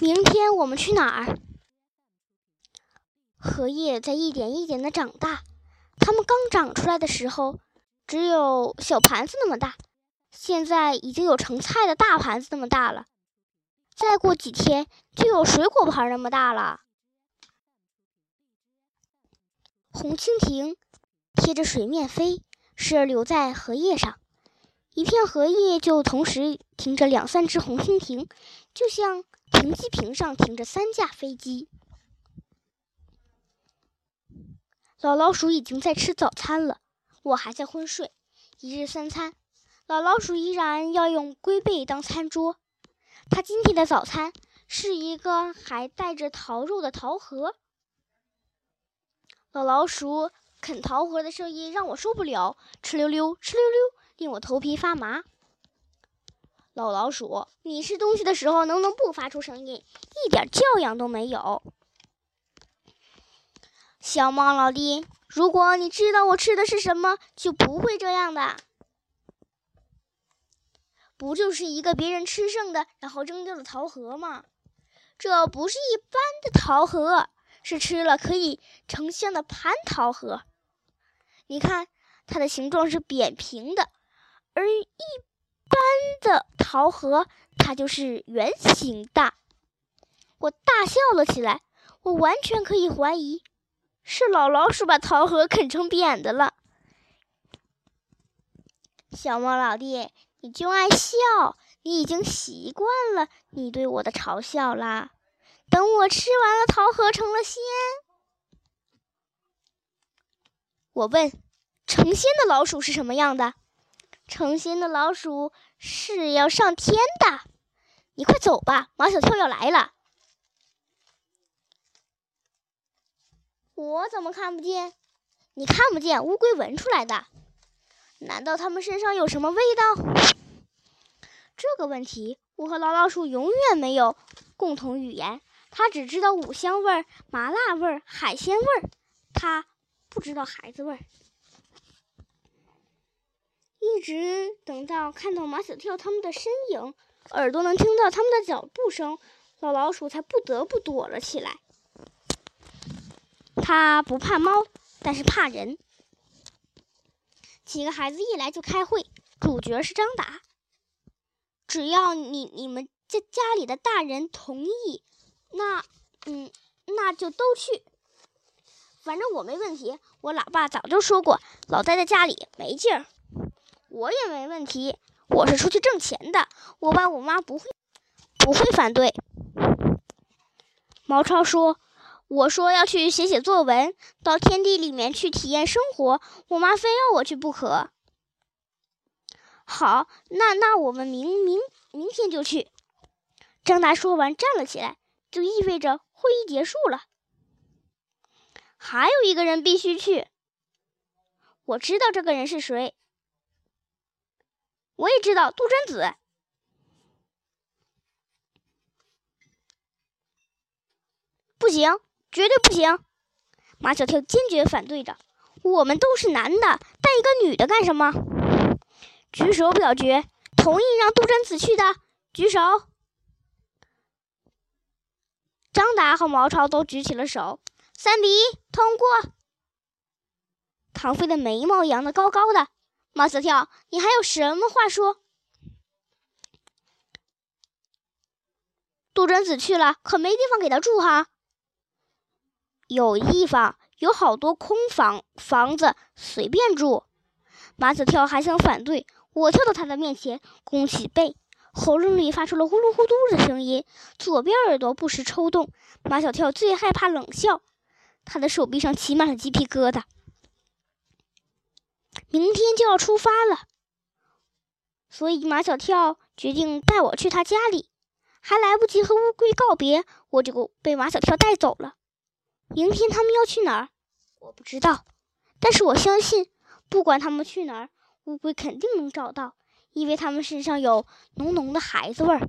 明天我们去哪儿？荷叶在一点一点的长大，它们刚长出来的时候只有小盘子那么大，现在已经有盛菜的大盘子那么大了。再过几天就有水果盘那么大了。红蜻蜓贴着水面飞，时而留在荷叶上，一片荷叶就同时停着两三只红蜻蜓，就像停机坪上停着三架飞机。老老鼠已经在吃早餐了，我还在昏睡。一日三餐，老老鼠依然要用龟背当餐桌。他今天的早餐是一个还带着桃肉的桃核。老老鼠啃桃核的声音让我受不了，哧溜溜，哧溜溜，令我头皮发麻。老老鼠，你吃东西的时候能不能不发出声音？一点教养都没有。小猫老弟，如果你知道我吃的是什么，就不会这样的。不就是一个别人吃剩的，然后扔掉的桃核吗？这不是一般的桃核，是吃了可以成仙的蟠桃核。你看，它的形状是扁平的，而一般的桃核它就是圆形的。我大笑了起来，我完全可以怀疑，是老老鼠把桃核啃成扁的了。小猫老弟。你就爱笑，你已经习惯了你对我的嘲笑啦。等我吃完了桃核成了仙，我问：成仙的老鼠是什么样的？成仙的老鼠是要上天的。你快走吧，马小跳要来了。我怎么看不见？你看不见，乌龟闻出来的。难道它们身上有什么味道？这个问题，我和老老鼠永远没有共同语言。它只知道五香味儿、麻辣味儿、海鲜味儿，它不知道孩子味儿。一直等到看到马小跳他们的身影，耳朵能听到他们的脚步声，老老鼠才不得不躲了起来。它不怕猫，但是怕人。几个孩子一来就开会，主角是张达。只要你你们家家里的大人同意，那嗯，那就都去。反正我没问题，我老爸早就说过，老待在家里没劲儿。我也没问题，我是出去挣钱的。我爸我妈不会不会反对。毛超说。我说要去写写作文，到天地里面去体验生活。我妈非要我去不可。好，那那我们明明明天就去。张达说完站了起来，就意味着会议结束了。还有一个人必须去。我知道这个人是谁。我也知道杜真子。不行。绝对不行！马小跳坚决反对着。我们都是男的，带一个女的干什么？举手表决，同意让杜真子去的举手。张达和毛超都举起了手，三比一通过。唐飞的眉毛扬得高高的。马小跳，你还有什么话说？杜真子去了，可没地方给他住哈。有地方，有好多空房房子，随便住。马小跳还想反对，我跳到他的面前，弓起背，喉咙里发出了呼噜呼嘟的声音，左边耳朵不时抽动。马小跳最害怕冷笑，他的手臂上起满了鸡皮疙瘩。明天就要出发了，所以马小跳决定带我去他家里。还来不及和乌龟告别，我就被马小跳带走了。明天他们要去哪儿？我不知道，但是我相信，不管他们去哪儿，乌龟肯定能找到，因为他们身上有浓浓的孩子味儿。